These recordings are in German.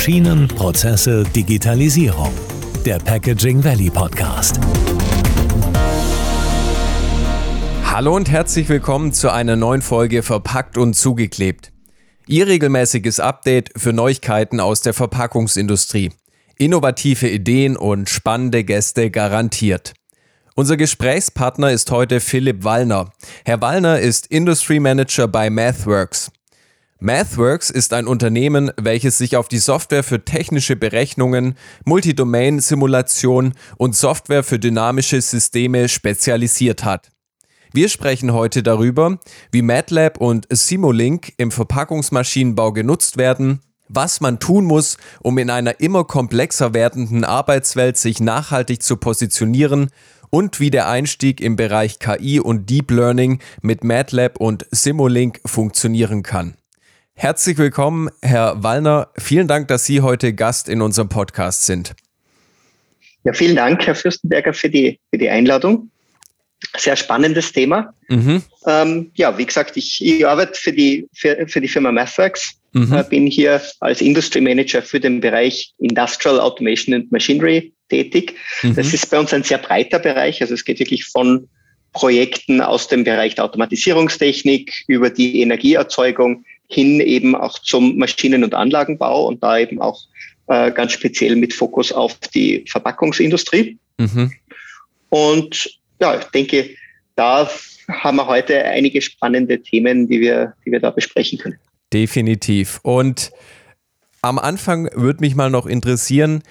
Maschinen, Prozesse, Digitalisierung. Der Packaging Valley Podcast. Hallo und herzlich willkommen zu einer neuen Folge Verpackt und zugeklebt. Ihr regelmäßiges Update für Neuigkeiten aus der Verpackungsindustrie. Innovative Ideen und spannende Gäste garantiert. Unser Gesprächspartner ist heute Philipp Wallner. Herr Wallner ist Industry Manager bei MathWorks. MathWorks ist ein Unternehmen, welches sich auf die Software für technische Berechnungen, Multidomain-Simulation und Software für dynamische Systeme spezialisiert hat. Wir sprechen heute darüber, wie MATLAB und Simulink im Verpackungsmaschinenbau genutzt werden, was man tun muss, um in einer immer komplexer werdenden Arbeitswelt sich nachhaltig zu positionieren und wie der Einstieg im Bereich KI und Deep Learning mit MATLAB und Simulink funktionieren kann. Herzlich willkommen, Herr Wallner. Vielen Dank, dass Sie heute Gast in unserem Podcast sind. Ja, vielen Dank, Herr Fürstenberger, für die, für die Einladung. Sehr spannendes Thema. Mhm. Ähm, ja, wie gesagt, ich, ich arbeite für die, für, für die Firma MathWorks. Mhm. Äh, bin hier als Industry Manager für den Bereich Industrial Automation and Machinery tätig. Mhm. Das ist bei uns ein sehr breiter Bereich. Also es geht wirklich von Projekten aus dem Bereich der Automatisierungstechnik über die Energieerzeugung hin eben auch zum Maschinen- und Anlagenbau und da eben auch äh, ganz speziell mit Fokus auf die Verpackungsindustrie. Mhm. Und ja, ich denke, da haben wir heute einige spannende Themen, die wir, die wir da besprechen können. Definitiv. Und am Anfang würde mich mal noch interessieren,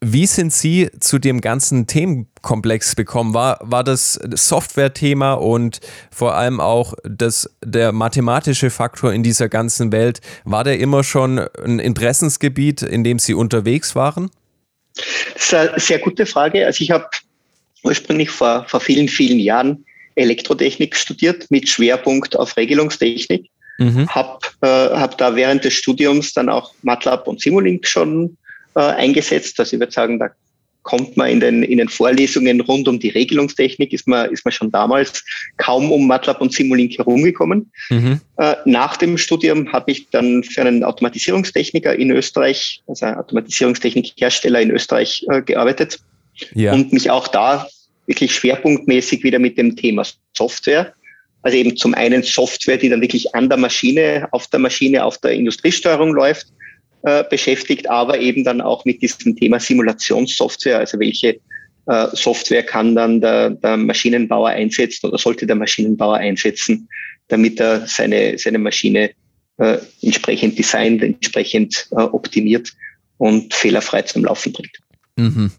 wie sind Sie zu dem ganzen Themenkomplex gekommen? War, war das Software-Thema und vor allem auch das, der mathematische Faktor in dieser ganzen Welt, war der immer schon ein Interessensgebiet, in dem Sie unterwegs waren? Das ist eine sehr gute Frage. Also ich habe ursprünglich vor, vor vielen, vielen Jahren Elektrotechnik studiert mit Schwerpunkt auf Regelungstechnik. Mhm. Habe äh, hab da während des Studiums dann auch MATLAB und Simulink schon äh, eingesetzt. Also ich würde sagen, da kommt man in den, in den Vorlesungen rund um die Regelungstechnik, ist man, ist man schon damals kaum um MATLAB und Simulink herumgekommen. Mhm. Äh, nach dem Studium habe ich dann für einen Automatisierungstechniker in Österreich, also Automatisierungstechnikhersteller in Österreich äh, gearbeitet ja. und mich auch da wirklich schwerpunktmäßig wieder mit dem Thema Software also eben zum einen Software, die dann wirklich an der Maschine, auf der Maschine, auf der Industriesteuerung läuft äh, beschäftigt, aber eben dann auch mit diesem Thema Simulationssoftware, also welche äh, Software kann dann der, der Maschinenbauer einsetzen oder sollte der Maschinenbauer einsetzen, damit er seine, seine Maschine äh, entsprechend designt, entsprechend äh, optimiert und fehlerfrei zum Laufen bringt. Mhm.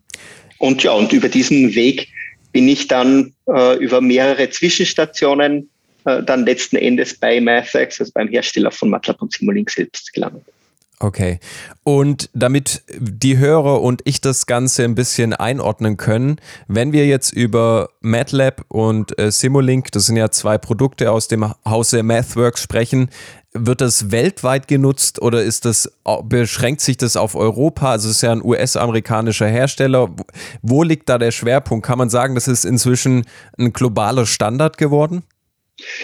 Und ja, und über diesen Weg bin ich dann äh, über mehrere Zwischenstationen äh, dann letzten Endes bei MathX, also beim Hersteller von MATLAB und Simulink selbst gelandet. Okay. Und damit die Hörer und ich das Ganze ein bisschen einordnen können, wenn wir jetzt über MATLAB und äh, Simulink, das sind ja zwei Produkte aus dem Hause MathWorks sprechen, wird das weltweit genutzt oder ist das, beschränkt sich das auf Europa? Also es ist ja ein US-amerikanischer Hersteller. Wo liegt da der Schwerpunkt? Kann man sagen, das ist inzwischen ein globaler Standard geworden?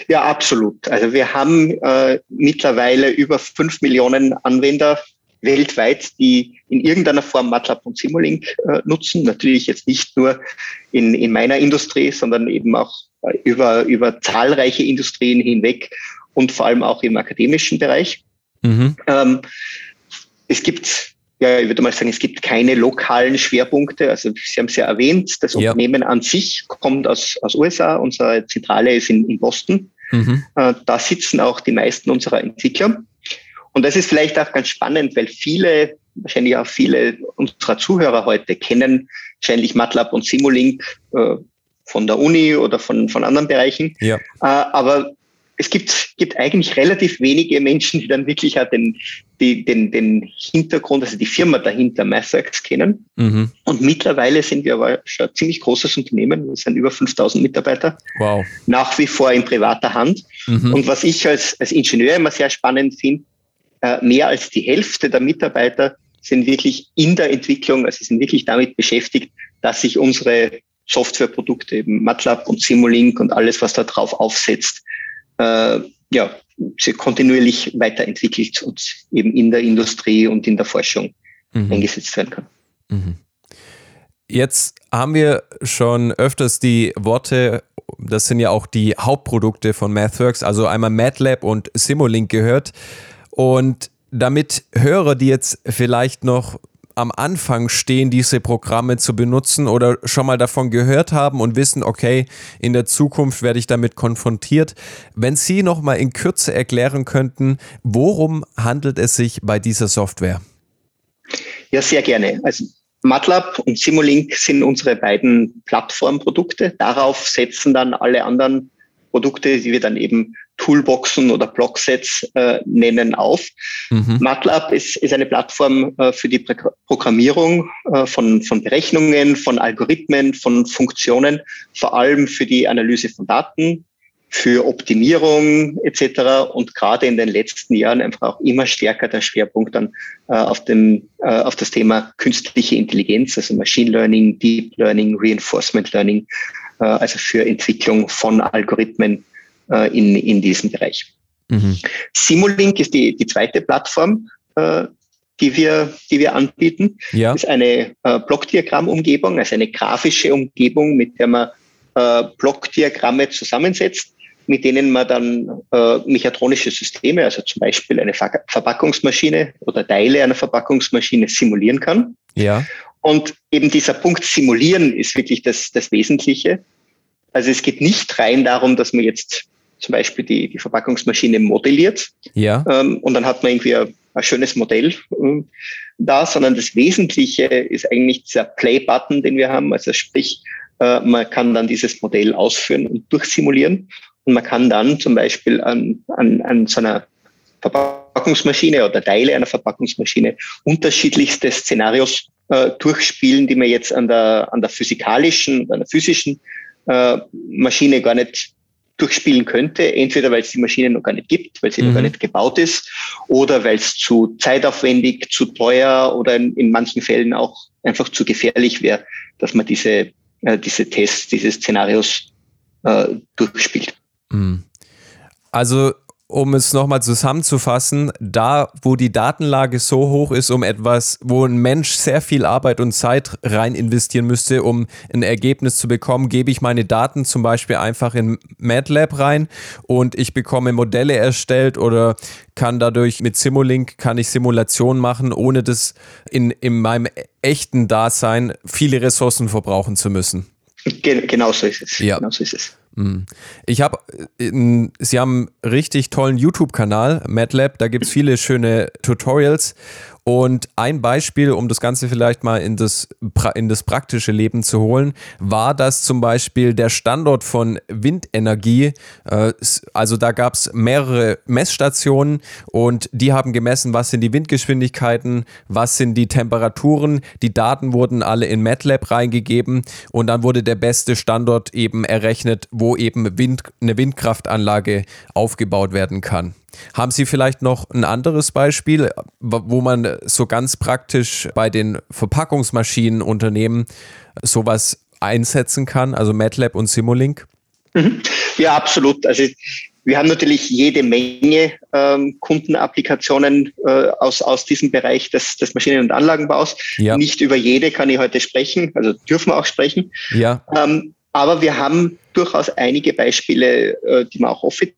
Ja, absolut. Also wir haben äh, mittlerweile über fünf Millionen Anwender weltweit, die in irgendeiner Form MATLAB und Simulink äh, nutzen. Natürlich jetzt nicht nur in, in meiner Industrie, sondern eben auch äh, über, über zahlreiche Industrien hinweg und vor allem auch im akademischen Bereich. Mhm. Ähm, es gibt ja, ich würde mal sagen, es gibt keine lokalen Schwerpunkte. Also Sie haben es ja erwähnt, das ja. Unternehmen an sich kommt aus, aus USA. Unsere Zentrale ist in, in Boston. Mhm. Äh, da sitzen auch die meisten unserer Entwickler. Und das ist vielleicht auch ganz spannend, weil viele, wahrscheinlich auch viele unserer Zuhörer heute kennen wahrscheinlich MATLAB und Simulink äh, von der Uni oder von, von anderen Bereichen. Ja. Äh, aber es gibt, gibt eigentlich relativ wenige Menschen, die dann wirklich auch den, die, den, den Hintergrund, also die Firma dahinter MathWorks kennen. Mhm. Und mittlerweile sind wir aber schon ein ziemlich großes Unternehmen. Wir sind über 5000 Mitarbeiter. Wow. Nach wie vor in privater Hand. Mhm. Und was ich als, als Ingenieur immer sehr spannend finde, äh, mehr als die Hälfte der Mitarbeiter sind wirklich in der Entwicklung, also sind wirklich damit beschäftigt, dass sich unsere Softwareprodukte, eben MATLAB und Simulink und alles, was da drauf aufsetzt, äh, ja, sie kontinuierlich weiterentwickelt und eben in der Industrie und in der Forschung mhm. eingesetzt werden kann. Mhm. Jetzt haben wir schon öfters die Worte, das sind ja auch die Hauptprodukte von MathWorks, also einmal MATLAB und Simulink gehört. Und damit Hörer, die jetzt vielleicht noch am Anfang stehen, diese Programme zu benutzen oder schon mal davon gehört haben und wissen, okay, in der Zukunft werde ich damit konfrontiert. Wenn Sie noch mal in Kürze erklären könnten, worum handelt es sich bei dieser Software? Ja, sehr gerne. Also MATLAB und Simulink sind unsere beiden Plattformprodukte. Darauf setzen dann alle anderen Produkte, die wir dann eben Toolboxen oder Blocksets äh, nennen, auf. Mhm. MATLAB ist, ist eine Plattform äh, für die Programmierung äh, von, von Berechnungen, von Algorithmen, von Funktionen, vor allem für die Analyse von Daten, für Optimierung etc. Und gerade in den letzten Jahren einfach auch immer stärker der Schwerpunkt dann äh, auf, dem, äh, auf das Thema künstliche Intelligenz, also Machine Learning, Deep Learning, Reinforcement Learning, also für Entwicklung von Algorithmen äh, in, in diesem Bereich. Mhm. Simulink ist die, die zweite Plattform, äh, die wir, die wir anbieten. Ja. Das ist eine äh, Blockdiagrammumgebung, also eine grafische Umgebung, mit der man äh, Blockdiagramme zusammensetzt, mit denen man dann äh, mechatronische Systeme, also zum Beispiel eine Ver Verpackungsmaschine oder Teile einer Verpackungsmaschine simulieren kann. Ja. Und eben dieser Punkt Simulieren ist wirklich das, das Wesentliche. Also es geht nicht rein darum, dass man jetzt zum Beispiel die, die Verpackungsmaschine modelliert. Ja. Ähm, und dann hat man irgendwie ein, ein schönes Modell äh, da, sondern das Wesentliche ist eigentlich dieser Play-Button, den wir haben. Also sprich, äh, man kann dann dieses Modell ausführen und durchsimulieren. Und man kann dann zum Beispiel an, an, an so einer Verpackungsmaschine oder Teile einer Verpackungsmaschine unterschiedlichste Szenarios äh, durchspielen, die man jetzt an der, an der physikalischen, an der physischen äh, Maschine gar nicht durchspielen könnte, entweder weil es die Maschine noch gar nicht gibt, weil sie mhm. noch gar mhm. nicht gebaut ist, oder weil es zu zeitaufwendig, zu teuer oder in, in manchen Fällen auch einfach zu gefährlich wäre, dass man diese, äh, diese Tests, diese Szenarios äh, durchspielt. Mhm. Also um es nochmal zusammenzufassen, da, wo die Datenlage so hoch ist, um etwas, wo ein Mensch sehr viel Arbeit und Zeit rein investieren müsste, um ein Ergebnis zu bekommen, gebe ich meine Daten zum Beispiel einfach in MATLAB rein und ich bekomme Modelle erstellt oder kann dadurch mit Simulink, kann ich Simulationen machen, ohne das in, in meinem echten Dasein viele Ressourcen verbrauchen zu müssen. Genau so ist es. Ja. Genau so ist es. Mhm. Ich habe, äh, Sie haben einen richtig tollen YouTube-Kanal, MATLAB, da gibt es viele schöne Tutorials und ein Beispiel, um das Ganze vielleicht mal in das, in das praktische Leben zu holen, war das zum Beispiel der Standort von Windenergie. Äh, also da gab es mehrere Messstationen und die haben gemessen, was sind die Windgeschwindigkeiten, was sind die Temperaturen. Die Daten wurden alle in MATLAB reingegeben und dann wurde der beste Standort eben errechnet, wo eben Wind, eine Windkraftanlage aufgebaut werden kann. Haben Sie vielleicht noch ein anderes Beispiel, wo man so ganz praktisch bei den Verpackungsmaschinenunternehmen sowas einsetzen kann, also MATLAB und Simulink? Mhm. Ja, absolut. Also wir haben natürlich jede Menge ähm, Kundenapplikationen äh, aus, aus diesem Bereich des, des Maschinen- und Anlagenbaus. Ja. Nicht über jede kann ich heute sprechen, also dürfen wir auch sprechen. Ja. Ähm, aber wir haben durchaus einige Beispiele, äh, die man auch offiziell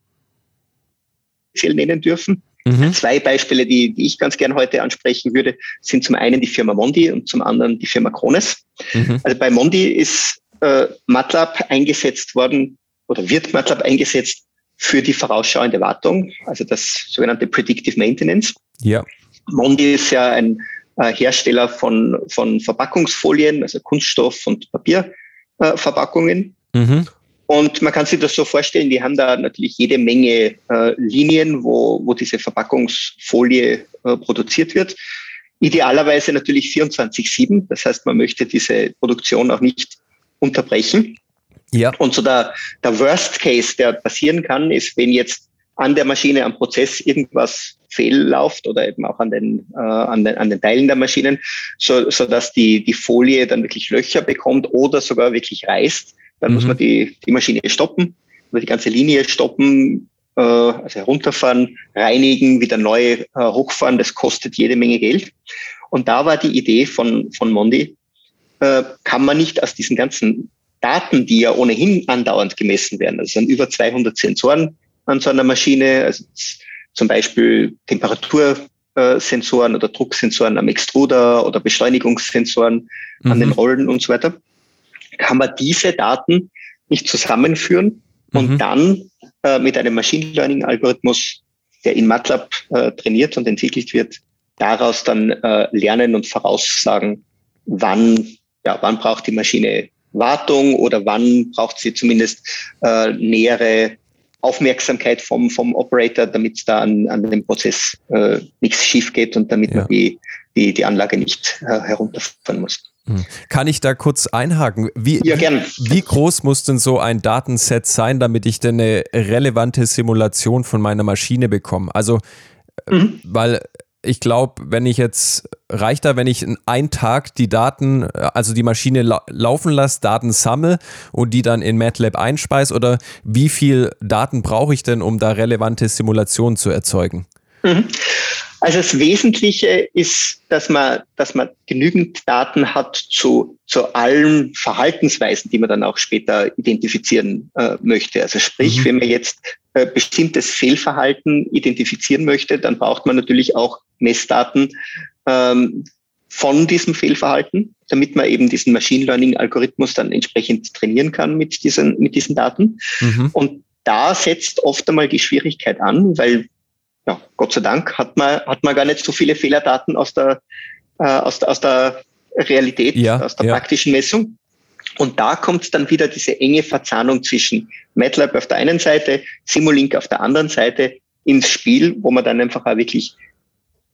speziell nennen dürfen. Mhm. Zwei Beispiele, die, die ich ganz gern heute ansprechen würde, sind zum einen die Firma Mondi und zum anderen die Firma Krones. Mhm. Also bei Mondi ist äh, MATLAB eingesetzt worden oder wird MATLAB eingesetzt für die vorausschauende Wartung, also das sogenannte Predictive Maintenance. Ja. Mondi ist ja ein äh, Hersteller von, von Verpackungsfolien, also Kunststoff- und Papierverpackungen. Äh, mhm. Und man kann sich das so vorstellen, die haben da natürlich jede Menge äh, Linien, wo, wo diese Verpackungsfolie äh, produziert wird. Idealerweise natürlich 24-7. Das heißt, man möchte diese Produktion auch nicht unterbrechen. Ja. Und so der, der Worst Case, der passieren kann, ist, wenn jetzt an der Maschine, am Prozess irgendwas fehlläuft oder eben auch an den, äh, an den, an den Teilen der Maschinen, so, so dass die, die Folie dann wirklich Löcher bekommt oder sogar wirklich reißt dann mhm. muss man die, die Maschine stoppen, oder die ganze Linie stoppen, äh, also herunterfahren, reinigen, wieder neu äh, hochfahren. Das kostet jede Menge Geld. Und da war die Idee von, von Mondi, äh, kann man nicht aus diesen ganzen Daten, die ja ohnehin andauernd gemessen werden, also sind über 200 Sensoren an so einer Maschine, also zum Beispiel Temperatursensoren oder Drucksensoren am Extruder oder Beschleunigungssensoren mhm. an den mhm. Rollen und so weiter, kann man diese Daten nicht zusammenführen und mhm. dann äh, mit einem Machine Learning Algorithmus, der in MATLAB äh, trainiert und entwickelt wird, daraus dann äh, lernen und voraussagen, wann, ja, wann braucht die Maschine Wartung oder wann braucht sie zumindest äh, nähere Aufmerksamkeit vom, vom Operator, damit da an, an dem Prozess äh, nichts schief geht und damit ja. man die, die, die Anlage nicht äh, herunterfahren muss. Hm. Kann ich da kurz einhaken? Wie, ja, gern. wie groß muss denn so ein Datenset sein, damit ich denn eine relevante Simulation von meiner Maschine bekomme? Also, äh, mhm. weil ich glaube, wenn ich jetzt, reicht da, wenn ich in einen Tag die Daten, also die Maschine la laufen lasse, Daten sammle und die dann in MATLAB einspeise oder wie viel Daten brauche ich denn, um da relevante Simulationen zu erzeugen? Mhm. Also das Wesentliche ist, dass man, dass man genügend Daten hat zu, zu allen Verhaltensweisen, die man dann auch später identifizieren äh, möchte. Also sprich, mhm. wenn man jetzt äh, bestimmtes Fehlverhalten identifizieren möchte, dann braucht man natürlich auch Messdaten ähm, von diesem Fehlverhalten, damit man eben diesen Machine Learning Algorithmus dann entsprechend trainieren kann mit diesen, mit diesen Daten. Mhm. Und da setzt oft einmal die Schwierigkeit an, weil ja, Gott sei Dank hat man, hat man gar nicht so viele Fehlerdaten aus der, äh, aus, der, aus der Realität, ja, aus der ja. praktischen Messung. Und da kommt dann wieder diese enge Verzahnung zwischen MATLAB auf der einen Seite, Simulink auf der anderen Seite ins Spiel, wo man dann einfach auch wirklich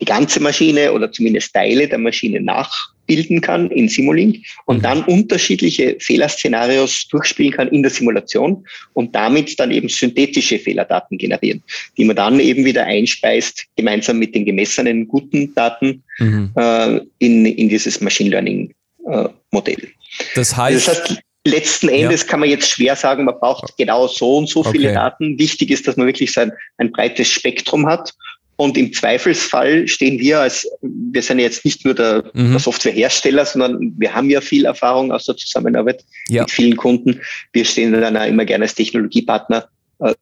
die ganze Maschine oder zumindest Teile der Maschine nachbilden kann in Simulink und mhm. dann unterschiedliche Fehlerszenarios durchspielen kann in der Simulation und damit dann eben synthetische Fehlerdaten generieren, die man dann eben wieder einspeist, gemeinsam mit den gemessenen guten Daten mhm. äh, in, in dieses Machine Learning äh, Modell. Das heißt, das heißt letzten Endes ja. kann man jetzt schwer sagen, man braucht genau so und so viele okay. Daten. Wichtig ist, dass man wirklich so ein, ein breites Spektrum hat und im Zweifelsfall stehen wir als, wir sind jetzt nicht nur der, mhm. der, Softwarehersteller, sondern wir haben ja viel Erfahrung aus der Zusammenarbeit ja. mit vielen Kunden. Wir stehen dann auch immer gerne als Technologiepartner äh,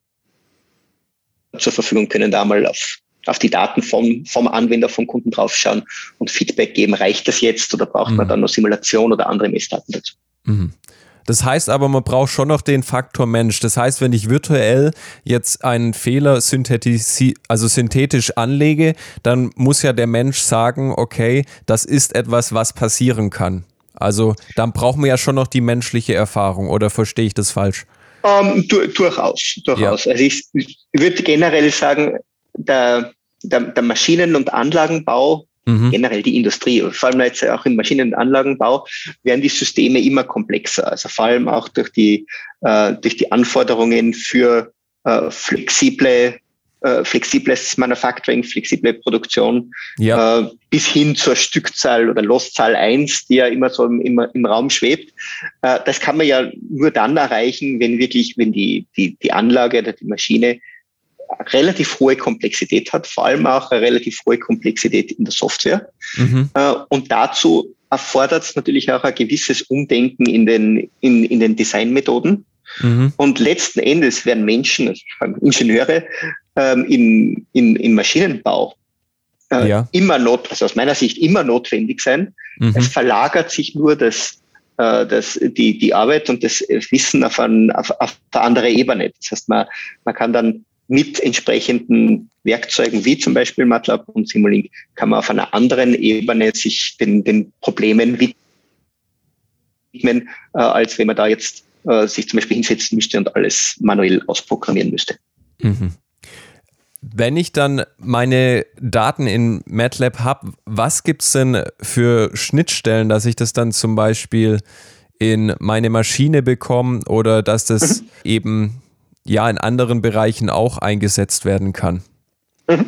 zur Verfügung, können da mal auf, auf die Daten vom, vom Anwender, vom Kunden draufschauen und Feedback geben. Reicht das jetzt oder braucht mhm. man dann noch Simulation oder andere Messdaten dazu? Mhm. Das heißt aber, man braucht schon noch den Faktor Mensch. Das heißt, wenn ich virtuell jetzt einen Fehler also synthetisch anlege, dann muss ja der Mensch sagen, okay, das ist etwas, was passieren kann. Also dann brauchen wir ja schon noch die menschliche Erfahrung, oder verstehe ich das falsch? Um, ähm, du, durchaus, durchaus. Ja. Also ich, ich würde generell sagen, der, der, der Maschinen- und Anlagenbau Mhm. Generell die Industrie, vor allem jetzt auch im Maschinen- und Anlagenbau, werden die Systeme immer komplexer. Also vor allem auch durch die, äh, durch die Anforderungen für äh, flexible äh, flexibles Manufacturing, flexible Produktion, ja. äh, bis hin zur Stückzahl oder Loszahl 1, die ja immer so im, im, im Raum schwebt. Äh, das kann man ja nur dann erreichen, wenn wirklich, wenn die, die, die Anlage oder die Maschine relativ hohe Komplexität hat, vor allem auch eine relativ hohe Komplexität in der Software. Mhm. Äh, und dazu erfordert es natürlich auch ein gewisses Umdenken in den, in, in den Designmethoden. Mhm. Und letzten Endes werden Menschen, also Ingenieure, ähm, im, im, im Maschinenbau äh, ja. immer not, also aus meiner Sicht immer notwendig sein. Mhm. Es verlagert sich nur das, äh, das, die, die Arbeit und das Wissen auf, ein, auf, auf eine andere Ebene. Das heißt, man, man kann dann mit entsprechenden Werkzeugen wie zum Beispiel MATLAB und Simulink kann man auf einer anderen Ebene sich den, den Problemen widmen, äh, als wenn man da jetzt äh, sich zum Beispiel hinsetzen müsste und alles manuell ausprogrammieren müsste. Mhm. Wenn ich dann meine Daten in MATLAB habe, was gibt es denn für Schnittstellen, dass ich das dann zum Beispiel in meine Maschine bekomme oder dass das mhm. eben ja in anderen Bereichen auch eingesetzt werden kann. Mhm.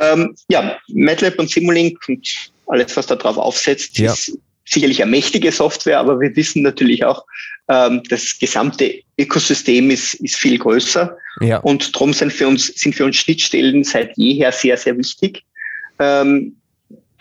Ähm, ja, MATLAB und Simulink und alles, was da drauf aufsetzt, ja. ist sicherlich eine mächtige Software, aber wir wissen natürlich auch, ähm, das gesamte Ökosystem ist, ist viel größer. Ja. Und darum sind für uns, sind für uns Schnittstellen seit jeher sehr, sehr wichtig. Ähm,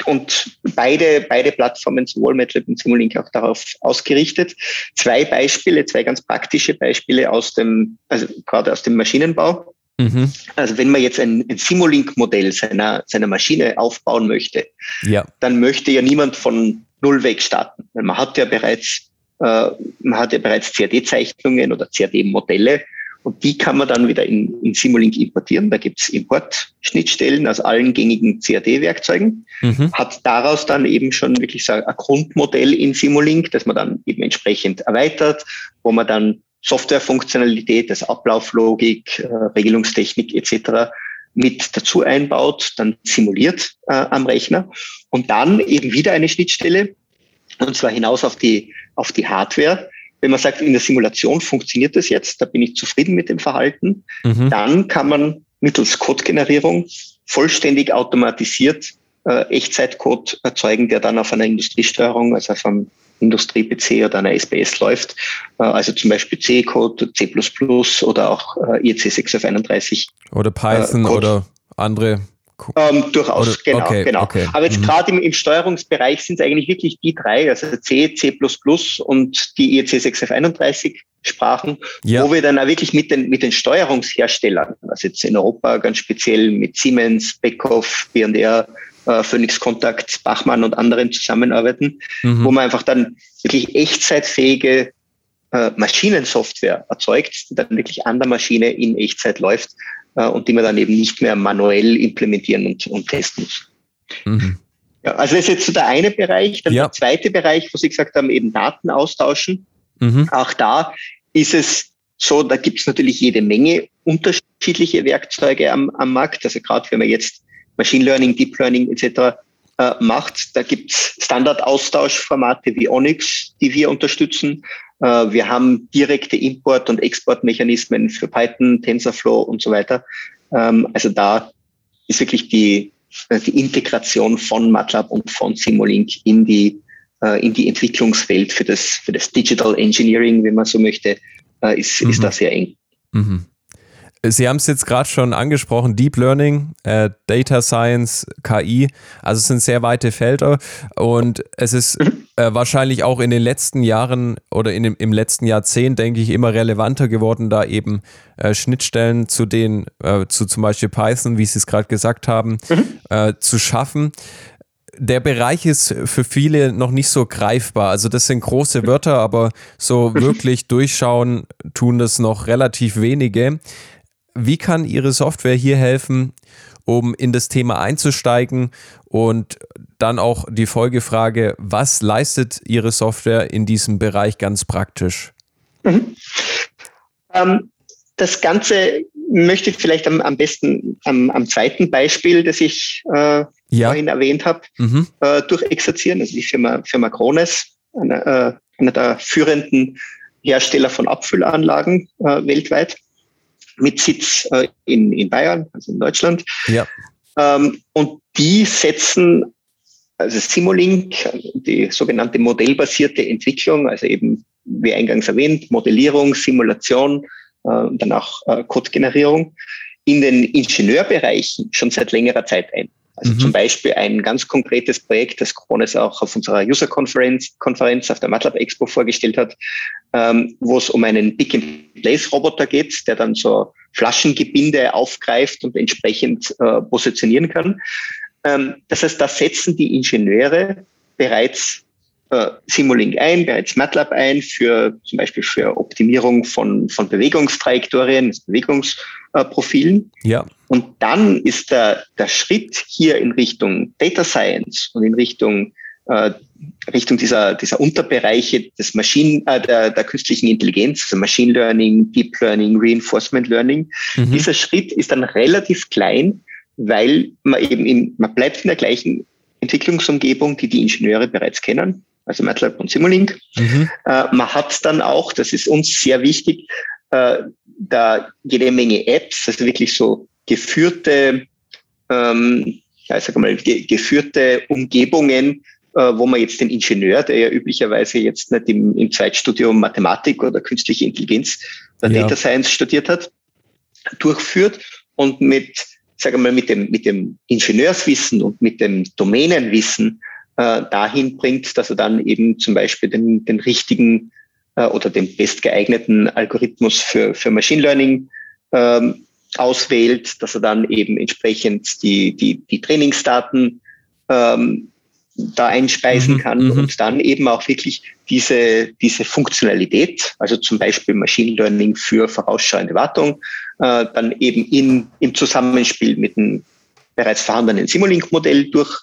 und beide, beide Plattformen, sowohl MATLAB und Simulink, auch darauf ausgerichtet. Zwei Beispiele, zwei ganz praktische Beispiele aus dem, also gerade aus dem Maschinenbau. Mhm. Also wenn man jetzt ein, ein Simulink-Modell seiner, seiner Maschine aufbauen möchte, ja. dann möchte ja niemand von null weg starten. Weil man hat ja bereits, äh, man hat ja bereits CAD-Zeichnungen oder CAD-Modelle und die kann man dann wieder in, in Simulink importieren. Da gibt's Importschnittstellen aus allen gängigen CAD-Werkzeugen. Mhm. Hat daraus dann eben schon wirklich so ein Grundmodell in Simulink, das man dann eben entsprechend erweitert, wo man dann Softwarefunktionalität, das Ablauflogik, äh, Regelungstechnik etc. mit dazu einbaut, dann simuliert äh, am Rechner und dann eben wieder eine Schnittstelle und zwar hinaus auf die, auf die Hardware. Wenn man sagt, in der Simulation funktioniert das jetzt, da bin ich zufrieden mit dem Verhalten, mhm. dann kann man mittels Codegenerierung vollständig automatisiert äh, Echtzeitcode erzeugen, der dann auf einer Industriesteuerung, also auf einem Industrie-PC oder einer SBS läuft, äh, also zum Beispiel C-Code, C++ oder auch äh, IEC 6 auf 31. Oder Python äh, oder andere ähm, durchaus, Oder, genau, okay, genau. Okay. Aber jetzt mhm. gerade im, im, Steuerungsbereich sind es eigentlich wirklich die drei, also C, C++ und die IEC 6F31 Sprachen, ja. wo wir dann auch wirklich mit den, mit den Steuerungsherstellern, also jetzt in Europa ganz speziell mit Siemens, Beckhoff, B&R, äh, Phoenix Contact, Bachmann und anderen zusammenarbeiten, mhm. wo man einfach dann wirklich echtzeitfähige äh, Maschinensoftware erzeugt, die dann wirklich an der Maschine in Echtzeit läuft und die man dann eben nicht mehr manuell implementieren und, und testen muss. Mhm. Ja, also das ist jetzt so der eine Bereich. Dann ja. der zweite Bereich, wo Sie gesagt haben, eben Daten austauschen. Mhm. Auch da ist es so, da gibt es natürlich jede Menge unterschiedliche Werkzeuge am, am Markt. Also gerade wenn man jetzt Machine Learning, Deep Learning etc. Äh, macht, da gibt es Standardaustauschformate wie Onyx, die wir unterstützen. Äh, wir haben direkte Import- und Exportmechanismen für Python, TensorFlow und so weiter. Ähm, also da ist wirklich die, äh, die Integration von MATLAB und von Simulink in die, äh, in die Entwicklungswelt für das, für das Digital Engineering, wenn man so möchte, ist, mhm. ist da sehr eng. Mhm. Sie haben es jetzt gerade schon angesprochen, Deep Learning, äh, Data Science, KI, also es sind sehr weite Felder und es ist mhm. Äh, wahrscheinlich auch in den letzten Jahren oder in dem, im letzten Jahrzehnt, denke ich, immer relevanter geworden, da eben äh, Schnittstellen zu den, äh, zu zum Beispiel Python, wie Sie es gerade gesagt haben, mhm. Äh, zu schaffen der Bereich ist für viele noch nicht so greifbar. Also das sind große Wörter, aber so wirklich durchschauen tun das noch relativ wenige. Wie kann Ihre Software hier helfen, um in das Thema einzusteigen? Und dann auch die Folgefrage, was leistet Ihre Software in diesem Bereich ganz praktisch? Mhm. Ähm, das Ganze möchte ich vielleicht am, am besten am, am, zweiten Beispiel, das ich äh, ja. vorhin erwähnt habe, mhm. äh, durchexerzieren. Also die Firma, Firma Krones, einer, äh, einer der führenden Hersteller von Abfüllanlagen äh, weltweit mit Sitz äh, in, in Bayern, also in Deutschland. Ja. Ähm, und die setzen also Simulink, die sogenannte modellbasierte Entwicklung, also eben wie eingangs erwähnt, Modellierung, Simulation äh, und dann auch äh, Codegenerierung in den Ingenieurbereichen schon seit längerer Zeit ein. Also mhm. zum Beispiel ein ganz konkretes Projekt, das Krones auch auf unserer User-Konferenz Konferenz auf der MATLAB Expo vorgestellt hat, ähm, wo es um einen Pick-and-Place-Roboter geht, der dann so Flaschengebinde aufgreift und entsprechend äh, positionieren kann. Ähm, das heißt, da setzen die Ingenieure bereits Simulink ein, bereits MATLAB ein für zum Beispiel für Optimierung von, von Bewegungstrajektorien, Bewegungsprofilen. Äh, ja. Und dann ist der, der Schritt hier in Richtung Data Science und in Richtung äh, Richtung dieser, dieser Unterbereiche des Maschinen, äh, der, der künstlichen Intelligenz, also Machine Learning, Deep Learning, Reinforcement Learning. Mhm. Dieser Schritt ist dann relativ klein, weil man eben in, man bleibt in der gleichen Entwicklungsumgebung, die die Ingenieure bereits kennen, also MATLAB und Simulink. Mhm. Äh, man hat dann auch, das ist uns sehr wichtig, äh, da jede Menge Apps, also wirklich so geführte, ähm, ja, ich sag mal, ge geführte Umgebungen, äh, wo man jetzt den Ingenieur, der ja üblicherweise jetzt nicht im, im Zweitstudium Mathematik oder künstliche Intelligenz oder ja. Data Science studiert hat, durchführt und mit sage mal, mit dem, mit dem Ingenieurswissen und mit dem Domänenwissen äh, dahin bringt, dass er dann eben zum Beispiel den, den richtigen äh, oder den bestgeeigneten Algorithmus für, für Machine Learning ähm, auswählt, dass er dann eben entsprechend die, die, die Trainingsdaten ähm, da einspeisen mhm, kann mhm. und dann eben auch wirklich diese, diese Funktionalität, also zum Beispiel Machine Learning für vorausschauende Wartung, äh, dann eben in, im Zusammenspiel mit einem bereits vorhandenen Simulink-Modell durch,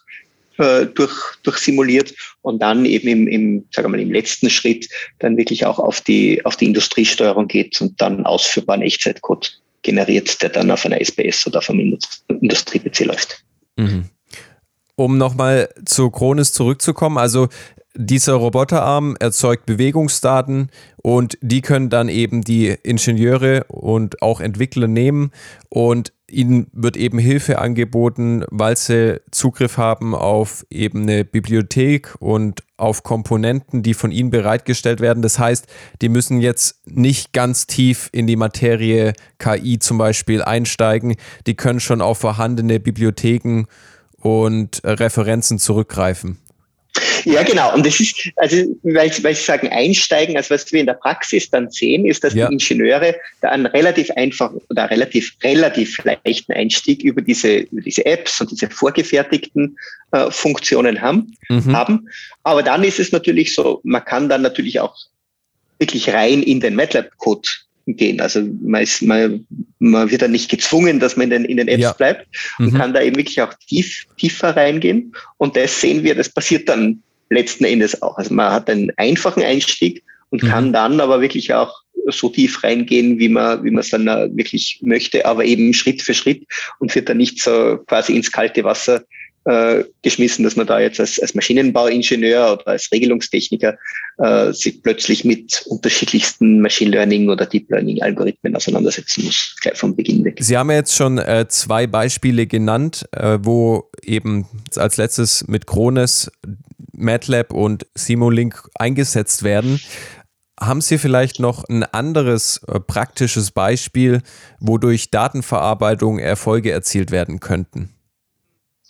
äh, durch, durch simuliert und dann eben im, im, sagen mal, im letzten Schritt dann wirklich auch auf die, auf die Industriesteuerung geht und dann ausführbaren Echtzeitcode generiert, der dann auf einer SPS oder auf einem Industrie-PC läuft. Mhm. Um nochmal zu Kronis zurückzukommen, also dieser Roboterarm erzeugt Bewegungsdaten und die können dann eben die Ingenieure und auch Entwickler nehmen und ihnen wird eben Hilfe angeboten, weil sie Zugriff haben auf eben eine Bibliothek und auf Komponenten, die von ihnen bereitgestellt werden. Das heißt, die müssen jetzt nicht ganz tief in die Materie KI zum Beispiel einsteigen. Die können schon auf vorhandene Bibliotheken und Referenzen zurückgreifen. Ja, genau. Und das ist, also, weil, weil Sie sagen einsteigen, also was wir in der Praxis dann sehen, ist, dass ja. die Ingenieure da einen relativ einfachen oder relativ, relativ leichten Einstieg über diese, über diese Apps und diese vorgefertigten äh, Funktionen haben, mhm. haben. Aber dann ist es natürlich so, man kann dann natürlich auch wirklich rein in den MATLAB-Code gehen. Also man, ist, man, man wird dann nicht gezwungen, dass man in den, in den Apps ja. bleibt und mhm. kann da eben wirklich auch tief, tiefer reingehen. Und das sehen wir, das passiert dann letzten Endes auch. Also man hat einen einfachen Einstieg und mhm. kann dann aber wirklich auch so tief reingehen, wie man, wie man es dann wirklich möchte, aber eben Schritt für Schritt und wird dann nicht so quasi ins kalte Wasser äh, geschmissen, dass man da jetzt als, als Maschinenbauingenieur oder als Regelungstechniker äh, sich plötzlich mit unterschiedlichsten Machine Learning oder Deep Learning Algorithmen auseinandersetzen muss, gleich vom Beginn weg. Sie haben ja jetzt schon äh, zwei Beispiele genannt, äh, wo eben als letztes mit Krones MATLAB und Simulink eingesetzt werden. Haben Sie vielleicht noch ein anderes äh, praktisches Beispiel, wodurch Datenverarbeitung Erfolge erzielt werden könnten?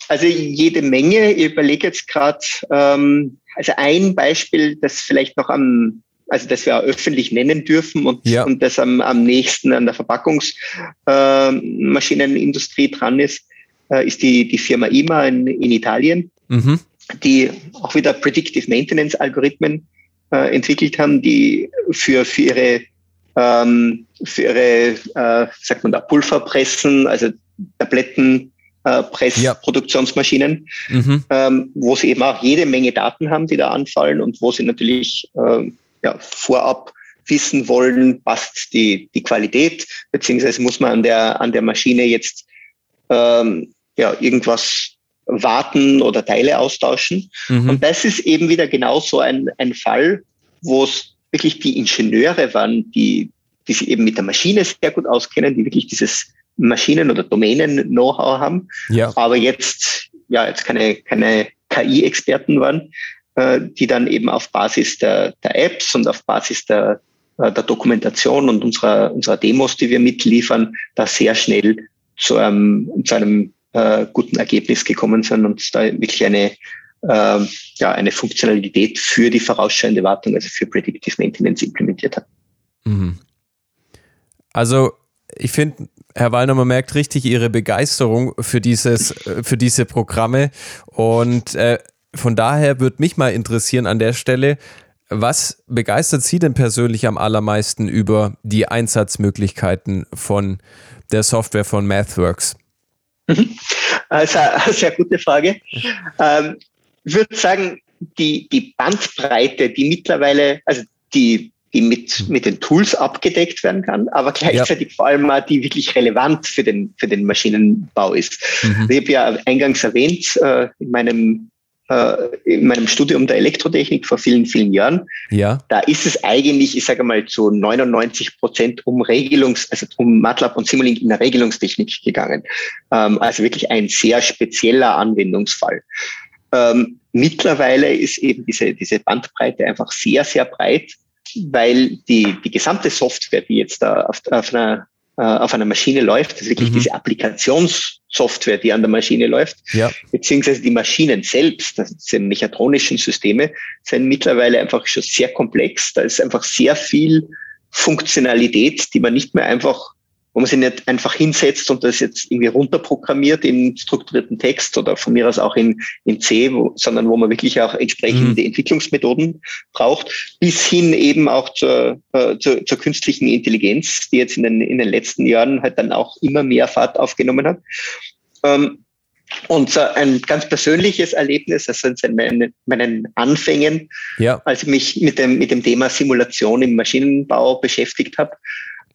Also jede Menge. Ich überlege jetzt gerade, ähm, also ein Beispiel, das vielleicht noch am, also das wir auch öffentlich nennen dürfen und, ja. und das am, am nächsten an der Verpackungsmaschinenindustrie äh, dran ist, äh, ist die, die Firma IMA in, in Italien. Mhm die auch wieder Predictive Maintenance Algorithmen äh, entwickelt haben, die für, für ihre, ähm, für ihre äh, sagt man da, Pulverpressen, also Tabletten, äh, Pressproduktionsmaschinen, ja. mhm. ähm, wo sie eben auch jede Menge Daten haben, die da anfallen und wo sie natürlich äh, ja, vorab wissen wollen, passt die, die Qualität, beziehungsweise muss man an der, an der Maschine jetzt ähm, ja, irgendwas warten oder Teile austauschen. Mhm. Und das ist eben wieder genau so ein, ein Fall, wo es wirklich die Ingenieure waren, die, die sich eben mit der Maschine sehr gut auskennen, die wirklich dieses Maschinen- oder Domänen-Know-how haben, ja. aber jetzt, ja, jetzt keine, keine KI-Experten waren, äh, die dann eben auf Basis der, der Apps und auf Basis der, äh, der Dokumentation und unserer, unserer Demos, die wir mitliefern, da sehr schnell zu einem, zu einem äh, guten Ergebnis gekommen sind und da wirklich eine, äh, ja, eine Funktionalität für die vorausschauende Wartung, also für Predictive Maintenance implementiert hat. Mhm. Also ich finde, Herr Wallner, man merkt richtig Ihre Begeisterung für dieses, für diese Programme und äh, von daher würde mich mal interessieren an der Stelle, was begeistert Sie denn persönlich am allermeisten über die Einsatzmöglichkeiten von der Software von MathWorks? Also sehr gute Frage. Ähm, ich würde sagen, die, die Bandbreite, die mittlerweile, also die, die mit, mhm. mit den Tools abgedeckt werden kann, aber gleichzeitig ja. vor allem auch die wirklich relevant für den, für den Maschinenbau ist. Mhm. Ich habe ja eingangs erwähnt, äh, in meinem äh, in meinem Studium der Elektrotechnik vor vielen, vielen Jahren. Ja. Da ist es eigentlich, ich sage mal, zu 99 Prozent um Regelungs-, also um MATLAB und Simulink in der Regelungstechnik gegangen. Ähm, also wirklich ein sehr spezieller Anwendungsfall. Ähm, mittlerweile ist eben diese, diese Bandbreite einfach sehr, sehr breit, weil die, die gesamte Software, die jetzt da auf, auf einer äh, auf einer Maschine läuft, das ist wirklich mhm. diese Applikationssoftware, die an der Maschine läuft, ja. beziehungsweise die Maschinen selbst, das sind mechatronischen Systeme, sind mittlerweile einfach schon sehr komplex. Da ist einfach sehr viel Funktionalität, die man nicht mehr einfach wo man sich nicht einfach hinsetzt und das jetzt irgendwie runterprogrammiert in strukturierten Text oder von mir aus auch in, in C, wo, sondern wo man wirklich auch entsprechende mhm. Entwicklungsmethoden braucht, bis hin eben auch zur, äh, zur, zur künstlichen Intelligenz, die jetzt in den, in den letzten Jahren halt dann auch immer mehr Fahrt aufgenommen hat. Ähm, und ein ganz persönliches Erlebnis, also in meinen, meinen Anfängen, ja. als ich mich mit dem, mit dem Thema Simulation im Maschinenbau beschäftigt habe,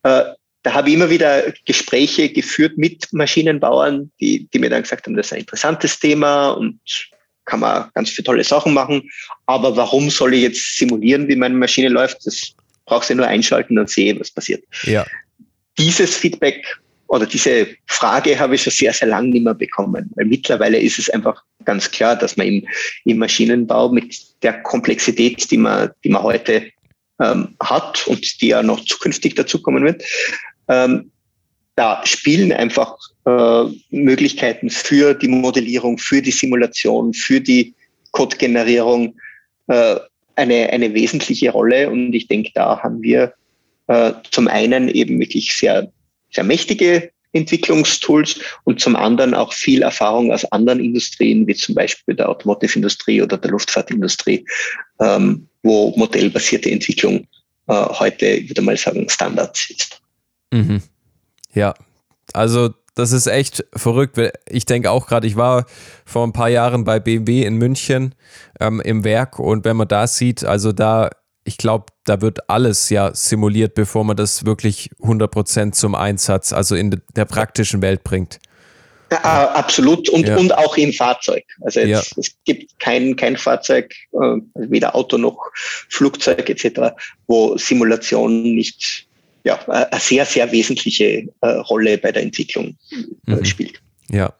äh, da habe ich immer wieder Gespräche geführt mit Maschinenbauern, die, die mir dann gesagt haben, das ist ein interessantes Thema und kann man ganz viele tolle Sachen machen. Aber warum soll ich jetzt simulieren, wie meine Maschine läuft? Das brauchst du nur einschalten und sehen, was passiert. Ja. Dieses Feedback oder diese Frage habe ich schon sehr, sehr lange nicht mehr bekommen. Weil mittlerweile ist es einfach ganz klar, dass man im, im Maschinenbau mit der Komplexität, die man, die man heute ähm, hat und die ja noch zukünftig dazukommen wird, ähm, da spielen einfach äh, Möglichkeiten für die Modellierung, für die Simulation, für die Code-Generierung äh, eine, eine wesentliche Rolle. Und ich denke, da haben wir äh, zum einen eben wirklich sehr, sehr mächtige Entwicklungstools und zum anderen auch viel Erfahrung aus anderen Industrien, wie zum Beispiel der Automotive-Industrie oder der Luftfahrtindustrie, ähm, wo modellbasierte Entwicklung äh, heute, ich würde mal sagen, Standard ist. Mhm. Ja, also das ist echt verrückt. Ich denke auch gerade, ich war vor ein paar Jahren bei BMW in München ähm, im Werk und wenn man da sieht, also da, ich glaube, da wird alles ja simuliert, bevor man das wirklich 100% zum Einsatz, also in der praktischen Welt bringt. Ja, absolut und, ja. und auch im Fahrzeug. Also jetzt, ja. es gibt kein, kein Fahrzeug, äh, weder Auto noch Flugzeug etc., wo Simulation nicht ja, eine sehr, sehr wesentliche äh, Rolle bei der Entwicklung äh, mhm. spielt. Ja.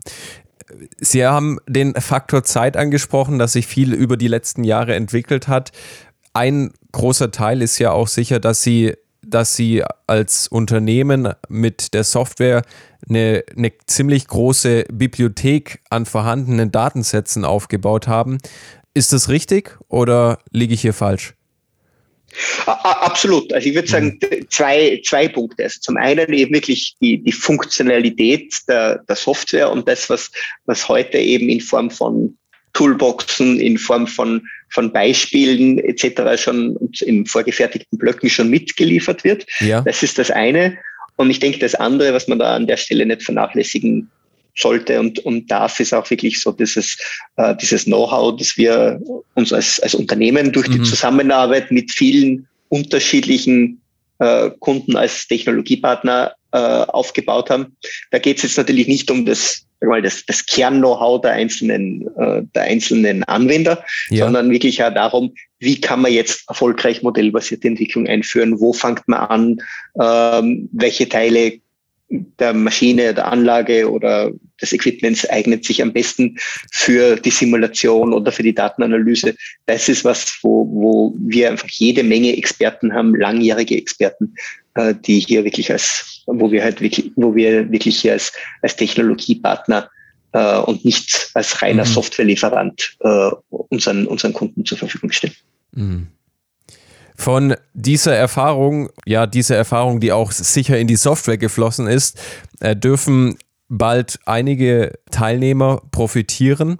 Sie haben den Faktor Zeit angesprochen, dass sich viel über die letzten Jahre entwickelt hat. Ein großer Teil ist ja auch sicher, dass Sie, dass Sie als Unternehmen mit der Software eine, eine ziemlich große Bibliothek an vorhandenen Datensätzen aufgebaut haben. Ist das richtig oder liege ich hier falsch? Absolut. Also ich würde sagen, mhm. zwei, zwei Punkte. Also zum einen eben wirklich die, die Funktionalität der, der Software und das, was, was heute eben in Form von Toolboxen, in Form von, von Beispielen etc. schon in vorgefertigten Blöcken schon mitgeliefert wird. Ja. Das ist das eine. Und ich denke, das andere, was man da an der Stelle nicht vernachlässigen sollte und, und darf, ist auch wirklich so dieses, äh, dieses Know-how, das wir uns als, als Unternehmen durch mhm. die Zusammenarbeit mit vielen unterschiedlichen äh, Kunden als Technologiepartner äh, aufgebaut haben. Da geht es jetzt natürlich nicht um das, mal, das, das Kern-Know-how der einzelnen, äh, der einzelnen Anwender, ja. sondern wirklich auch darum, wie kann man jetzt erfolgreich modellbasierte Entwicklung einführen, wo fängt man an, ähm, welche Teile der Maschine, der Anlage oder des Equipments eignet sich am besten für die Simulation oder für die Datenanalyse. Das ist was, wo, wo wir einfach jede Menge Experten haben, langjährige Experten, äh, die hier wirklich als, wo wir halt wirklich, wo wir wirklich hier als, als Technologiepartner äh, und nicht als reiner mhm. Softwarelieferant äh, unseren, unseren Kunden zur Verfügung stellen. Mhm. Von dieser Erfahrung, ja, diese Erfahrung, die auch sicher in die Software geflossen ist, äh, dürfen bald einige Teilnehmer profitieren.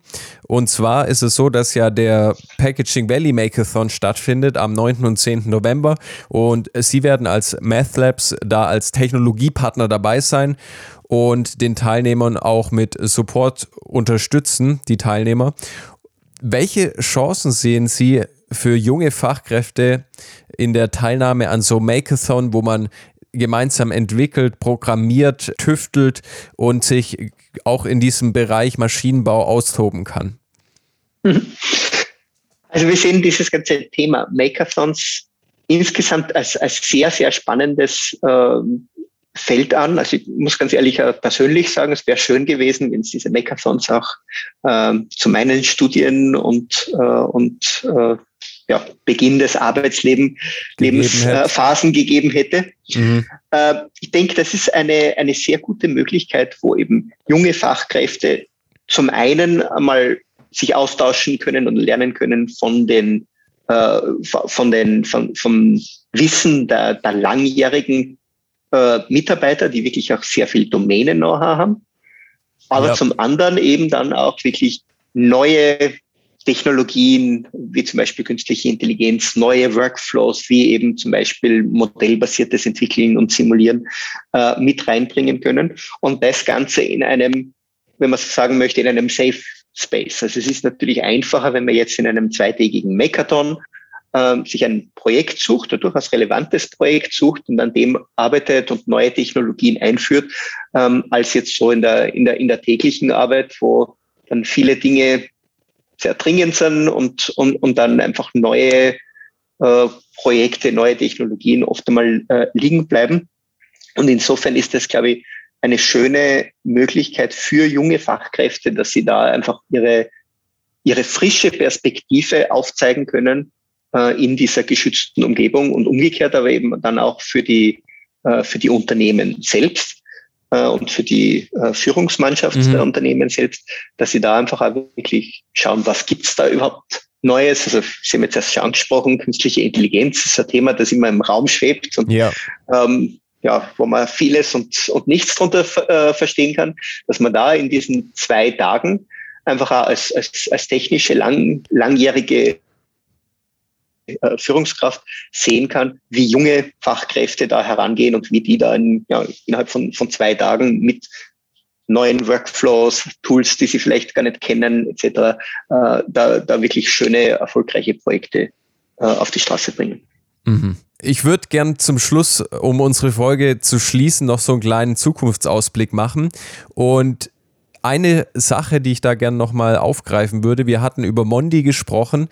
Und zwar ist es so, dass ja der Packaging Valley Makeathon stattfindet am 9. und 10. November und Sie werden als Math Labs da als Technologiepartner dabei sein und den Teilnehmern auch mit Support unterstützen, die Teilnehmer. Welche Chancen sehen Sie für junge Fachkräfte in der Teilnahme an so Makeathon, wo man gemeinsam entwickelt, programmiert, tüftelt und sich auch in diesem Bereich Maschinenbau austoben kann? Also wir sehen dieses ganze Thema Makeathons insgesamt als, als sehr, sehr spannendes ähm, Feld an. Also ich muss ganz ehrlich äh, persönlich sagen, es wäre schön gewesen, wenn es diese Makeathons auch ähm, zu meinen Studien und, äh, und äh, ja, Beginn des Arbeitslebens Lebensphasen gegeben hätte. Mhm. Äh, ich denke, das ist eine, eine sehr gute Möglichkeit, wo eben junge Fachkräfte zum einen einmal sich austauschen können und lernen können von den, äh, von den, von, vom Wissen der, der langjährigen äh, Mitarbeiter, die wirklich auch sehr viel Domänen-Know-how haben. Aber ja. zum anderen eben dann auch wirklich neue Technologien wie zum Beispiel künstliche Intelligenz, neue Workflows wie eben zum Beispiel modellbasiertes Entwickeln und Simulieren äh, mit reinbringen können. Und das Ganze in einem, wenn man so sagen möchte, in einem Safe Space. Also es ist natürlich einfacher, wenn man jetzt in einem zweitägigen Mekathon ähm, sich ein Projekt sucht, ein durchaus relevantes Projekt sucht und an dem arbeitet und neue Technologien einführt, ähm, als jetzt so in der, in der, in der täglichen Arbeit, wo dann viele Dinge sehr dringend sind und, und, und dann einfach neue äh, Projekte, neue Technologien oft einmal äh, liegen bleiben. Und insofern ist das, glaube ich, eine schöne Möglichkeit für junge Fachkräfte, dass sie da einfach ihre, ihre frische Perspektive aufzeigen können äh, in dieser geschützten Umgebung und umgekehrt aber eben dann auch für die, äh, für die Unternehmen selbst äh, und für die äh, Führungsmannschaft mhm. der Unternehmen selbst, dass sie da einfach auch wirklich schauen, was gibt's da überhaupt Neues. Also Sie haben jetzt erst schon angesprochen, künstliche Intelligenz ist ein Thema, das immer im Raum schwebt und ja. ähm, ja, wo man vieles und, und nichts darunter äh, verstehen kann, dass man da in diesen zwei Tagen einfach auch als, als, als technische, lang, langjährige äh, Führungskraft sehen kann, wie junge Fachkräfte da herangehen und wie die da in, ja, innerhalb von, von zwei Tagen mit neuen Workflows, Tools, die sie vielleicht gar nicht kennen, etc., äh, da, da wirklich schöne, erfolgreiche Projekte äh, auf die Straße bringen. Mhm. Ich würde gern zum Schluss, um unsere Folge zu schließen, noch so einen kleinen Zukunftsausblick machen. Und eine Sache, die ich da gern nochmal aufgreifen würde, wir hatten über Mondi gesprochen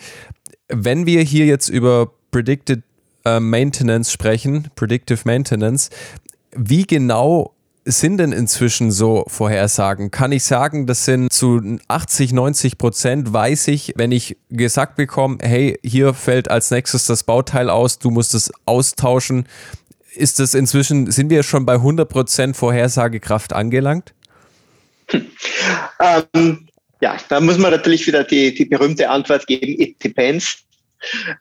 wenn wir hier jetzt über Predicted äh, Maintenance sprechen, Predictive Maintenance, wie genau sind denn inzwischen so Vorhersagen? Kann ich sagen, das sind zu 80, 90 Prozent, weiß ich, wenn ich gesagt bekomme, hey, hier fällt als nächstes das Bauteil aus, du musst es austauschen. Ist das inzwischen, sind wir schon bei 100 Prozent Vorhersagekraft angelangt? Hm. Ähm, ja, da muss man natürlich wieder die, die berühmte Antwort geben, it depends.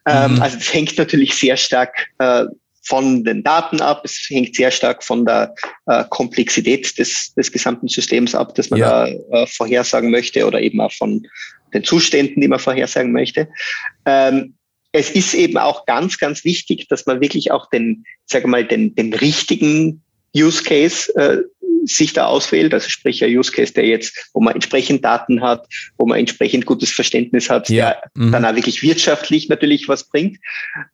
Ähm, mhm. Also es hängt natürlich sehr stark äh, von den Daten ab, es hängt sehr stark von der äh, Komplexität des, des gesamten Systems ab, das man ja. da äh, vorhersagen möchte oder eben auch von den Zuständen, die man vorhersagen möchte. Ähm, es ist eben auch ganz, ganz wichtig, dass man wirklich auch den, sage mal, den, den richtigen Use Case äh, sich da auswählt, also sprich ein Use Case, der jetzt, wo man entsprechend Daten hat, wo man entsprechend gutes Verständnis hat, ja. der mhm. dann auch wirklich wirtschaftlich natürlich was bringt.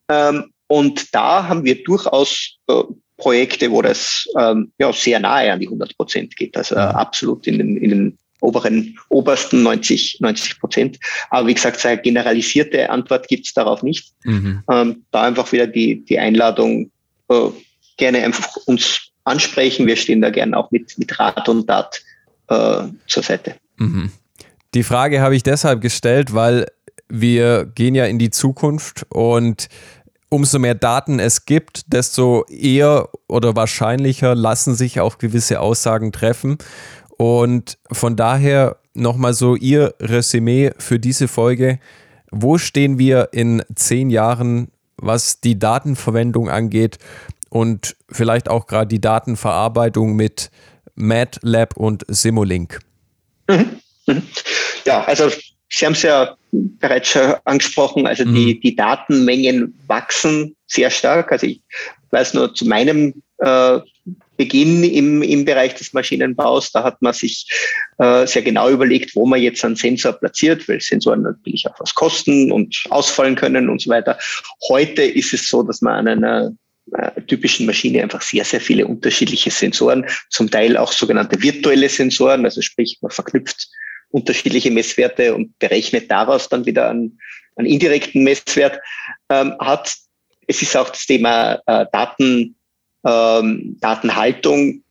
Ähm, und da haben wir durchaus äh, Projekte, wo das ähm, ja sehr nahe an die 100 Prozent geht, also äh, absolut in den, in den oberen, obersten 90, 90 Prozent. Aber wie gesagt, eine generalisierte Antwort gibt es darauf nicht. Mhm. Ähm, da einfach wieder die, die Einladung, äh, gerne einfach uns ansprechen. Wir stehen da gerne auch mit, mit Rat und Tat äh, zur Seite. Mhm. Die Frage habe ich deshalb gestellt, weil wir gehen ja in die Zukunft und umso mehr Daten es gibt, desto eher oder wahrscheinlicher lassen sich auch gewisse Aussagen treffen. Und von daher nochmal so Ihr Resümee für diese Folge. Wo stehen wir in zehn Jahren, was die Datenverwendung angeht? Und vielleicht auch gerade die Datenverarbeitung mit MATLAB und Simulink. Mhm. Mhm. Ja, also Sie haben es ja bereits schon angesprochen, also mhm. die, die Datenmengen wachsen sehr stark. Also ich weiß nur zu meinem äh, Beginn im, im Bereich des Maschinenbaus, da hat man sich äh, sehr genau überlegt, wo man jetzt einen Sensor platziert, weil Sensoren natürlich auch was kosten und ausfallen können und so weiter. Heute ist es so, dass man an einer äh, typischen Maschine einfach sehr, sehr viele unterschiedliche Sensoren, zum Teil auch sogenannte virtuelle Sensoren, also sprich, man verknüpft unterschiedliche Messwerte und berechnet daraus dann wieder einen, einen indirekten Messwert ähm, hat. Es ist auch das Thema äh, Daten, ähm, Datenhaltung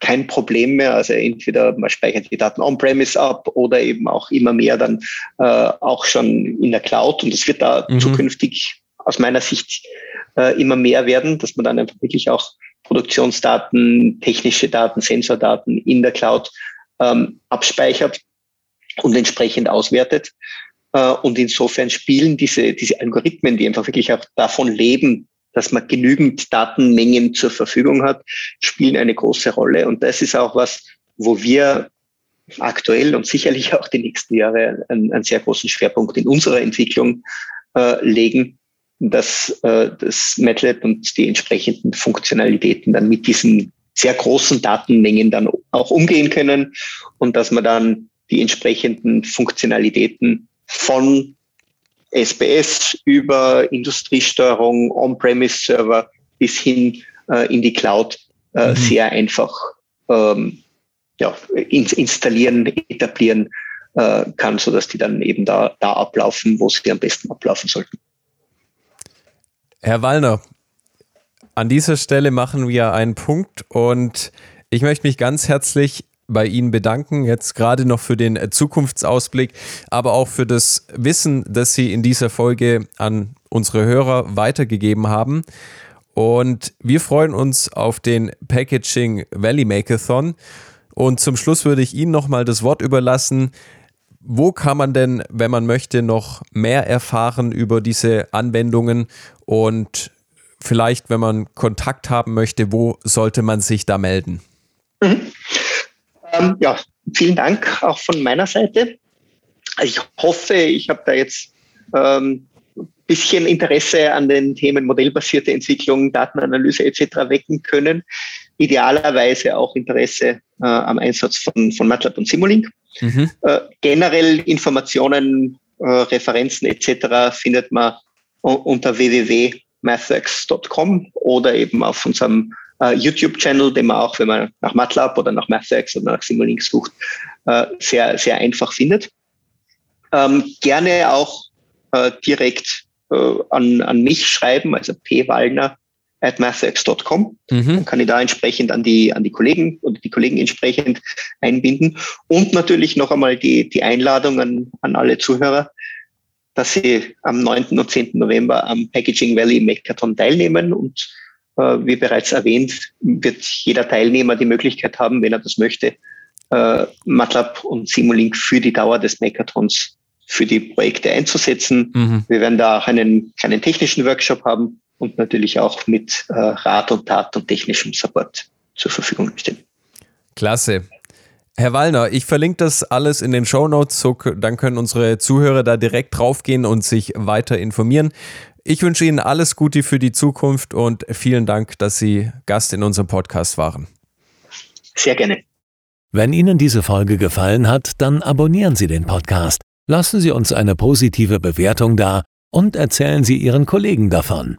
kein Problem mehr. Also entweder man speichert die Daten on-premise ab oder eben auch immer mehr dann äh, auch schon in der Cloud. Und es wird da mhm. zukünftig aus meiner Sicht äh, immer mehr werden, dass man dann einfach wirklich auch Produktionsdaten, technische Daten, Sensordaten in der Cloud ähm, abspeichert und entsprechend auswertet. Äh, und insofern spielen diese, diese Algorithmen, die einfach wirklich auch davon leben, dass man genügend Datenmengen zur Verfügung hat, spielen eine große Rolle. Und das ist auch was, wo wir aktuell und sicherlich auch die nächsten Jahre einen, einen sehr großen Schwerpunkt in unserer Entwicklung äh, legen, dass äh, das MATLAB und die entsprechenden Funktionalitäten dann mit diesen sehr großen Datenmengen dann auch umgehen können und dass man dann die entsprechenden Funktionalitäten von SBS über Industriesteuerung, On-Premise-Server bis hin äh, in die Cloud äh, mhm. sehr einfach ähm, ja, ins installieren, etablieren äh, kann, sodass die dann eben da, da ablaufen, wo sie am besten ablaufen sollten. Herr Wallner, an dieser Stelle machen wir einen Punkt und ich möchte mich ganz herzlich bei Ihnen bedanken, jetzt gerade noch für den Zukunftsausblick, aber auch für das Wissen, das Sie in dieser Folge an unsere Hörer weitergegeben haben. Und wir freuen uns auf den Packaging Valley Makeathon. Und zum Schluss würde ich Ihnen nochmal das Wort überlassen. Wo kann man denn, wenn man möchte, noch mehr erfahren über diese Anwendungen? Und vielleicht, wenn man Kontakt haben möchte, wo sollte man sich da melden? Mhm. Ähm, ja, vielen Dank auch von meiner Seite. Ich hoffe, ich habe da jetzt ähm, bisschen Interesse an den Themen modellbasierte Entwicklung, Datenanalyse etc. wecken können. Idealerweise auch Interesse äh, am Einsatz von, von MATLAB und Simulink. Mhm. Äh, generell Informationen, äh, Referenzen etc. findet man unter www.mathx.com oder eben auf unserem äh, YouTube-Channel, den man auch, wenn man nach MATLAB oder nach MathX oder nach Simulink sucht, äh, sehr, sehr einfach findet. Ähm, gerne auch äh, direkt an, an mich schreiben, also pwallner at mathx.com. Mhm. Dann kann ich da entsprechend an die, an die Kollegen oder die Kollegen entsprechend einbinden. Und natürlich noch einmal die, die Einladung an, an alle Zuhörer, dass sie am 9. und 10. November am Packaging Valley Mechathon teilnehmen und äh, wie bereits erwähnt, wird jeder Teilnehmer die Möglichkeit haben, wenn er das möchte, äh, MATLAB und Simulink für die Dauer des Mechatrons für die Projekte einzusetzen. Mhm. Wir werden da auch einen kleinen technischen Workshop haben und natürlich auch mit äh, Rat und Tat und technischem Support zur Verfügung stehen. Klasse. Herr Wallner, ich verlinke das alles in den Show Notes, so dann können unsere Zuhörer da direkt draufgehen und sich weiter informieren. Ich wünsche Ihnen alles Gute für die Zukunft und vielen Dank, dass Sie Gast in unserem Podcast waren. Sehr gerne. Wenn Ihnen diese Folge gefallen hat, dann abonnieren Sie den Podcast, lassen Sie uns eine positive Bewertung da und erzählen Sie Ihren Kollegen davon.